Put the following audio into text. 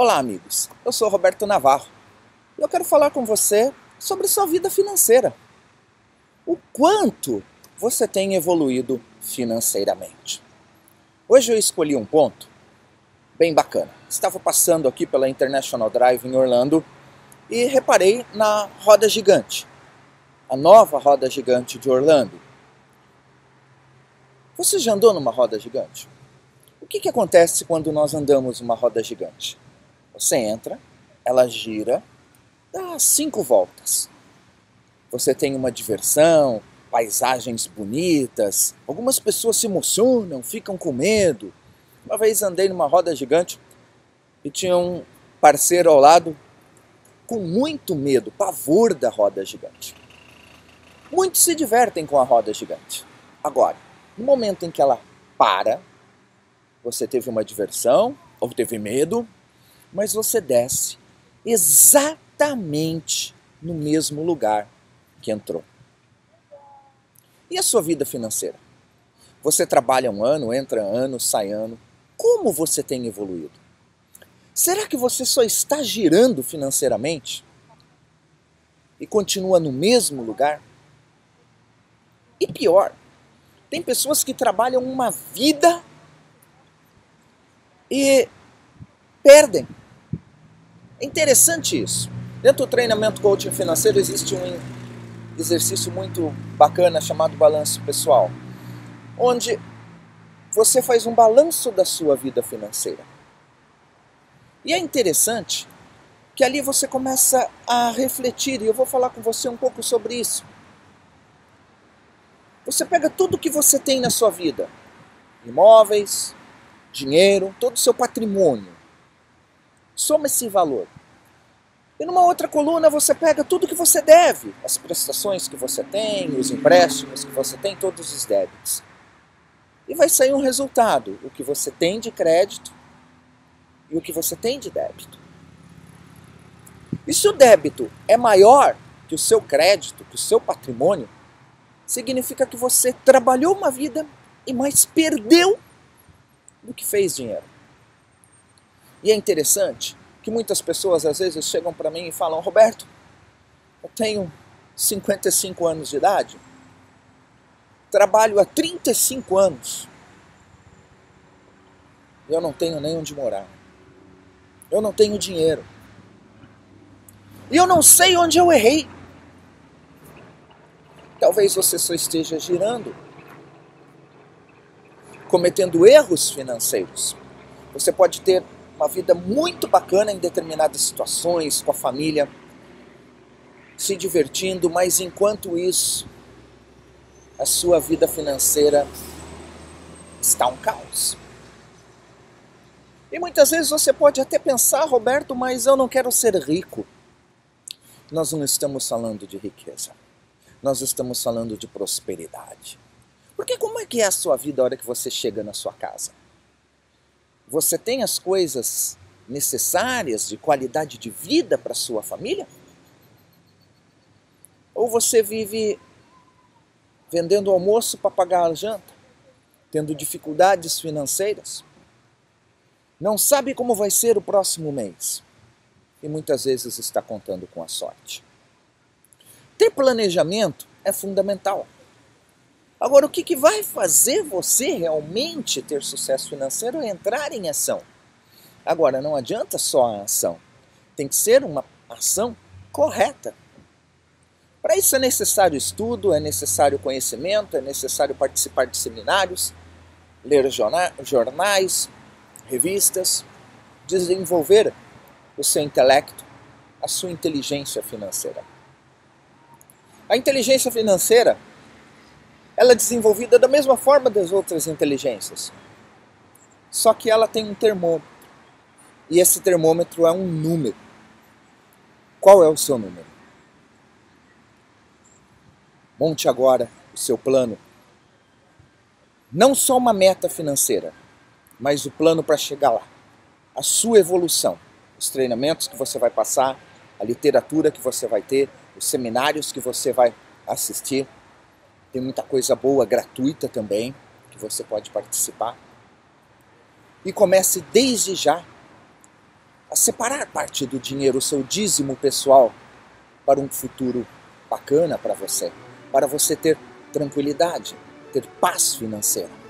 Olá, amigos. Eu sou Roberto Navarro e eu quero falar com você sobre sua vida financeira. O quanto você tem evoluído financeiramente. Hoje eu escolhi um ponto bem bacana. Estava passando aqui pela International Drive em Orlando e reparei na roda gigante, a nova roda gigante de Orlando. Você já andou numa roda gigante? O que, que acontece quando nós andamos numa roda gigante? Você entra, ela gira, dá cinco voltas. Você tem uma diversão, paisagens bonitas, algumas pessoas se emocionam, ficam com medo. Uma vez andei numa roda gigante e tinha um parceiro ao lado com muito medo, pavor da roda gigante. Muitos se divertem com a roda gigante. Agora, no momento em que ela para, você teve uma diversão ou teve medo, mas você desce exatamente no mesmo lugar que entrou. E a sua vida financeira? Você trabalha um ano, entra ano, sai ano. Como você tem evoluído? Será que você só está girando financeiramente e continua no mesmo lugar? E pior, tem pessoas que trabalham uma vida e perdem é interessante isso. Dentro do treinamento coaching financeiro existe um exercício muito bacana chamado balanço pessoal, onde você faz um balanço da sua vida financeira. E é interessante que ali você começa a refletir, e eu vou falar com você um pouco sobre isso. Você pega tudo que você tem na sua vida, imóveis, dinheiro, todo o seu patrimônio, Soma esse valor. E numa outra coluna você pega tudo que você deve, as prestações que você tem, os empréstimos que você tem, todos os débitos. E vai sair um resultado, o que você tem de crédito e o que você tem de débito. E se o débito é maior que o seu crédito, que o seu patrimônio, significa que você trabalhou uma vida e mais perdeu do que fez dinheiro. E é interessante que muitas pessoas às vezes chegam para mim e falam: Roberto, eu tenho 55 anos de idade, trabalho há 35 anos eu não tenho nem onde morar. Eu não tenho dinheiro. E eu não sei onde eu errei. Talvez você só esteja girando, cometendo erros financeiros. Você pode ter uma vida muito bacana em determinadas situações, com a família, se divertindo, mas enquanto isso, a sua vida financeira está um caos. E muitas vezes você pode até pensar, Roberto, mas eu não quero ser rico. Nós não estamos falando de riqueza. Nós estamos falando de prosperidade. Porque como é que é a sua vida a hora que você chega na sua casa? Você tem as coisas necessárias de qualidade de vida para sua família? Ou você vive vendendo almoço para pagar a janta, tendo dificuldades financeiras? Não sabe como vai ser o próximo mês e muitas vezes está contando com a sorte. Ter planejamento é fundamental. Agora, o que, que vai fazer você realmente ter sucesso financeiro é entrar em ação. Agora, não adianta só a ação, tem que ser uma ação correta. Para isso é necessário estudo, é necessário conhecimento, é necessário participar de seminários, ler jornais, revistas, desenvolver o seu intelecto, a sua inteligência financeira. A inteligência financeira ela é desenvolvida da mesma forma das outras inteligências. Só que ela tem um termômetro. E esse termômetro é um número. Qual é o seu número? Monte agora o seu plano. Não só uma meta financeira, mas o plano para chegar lá. A sua evolução. Os treinamentos que você vai passar, a literatura que você vai ter, os seminários que você vai assistir tem muita coisa boa, gratuita também, que você pode participar. E comece desde já a separar parte do dinheiro, o seu dízimo pessoal, para um futuro bacana para você, para você ter tranquilidade, ter paz financeira.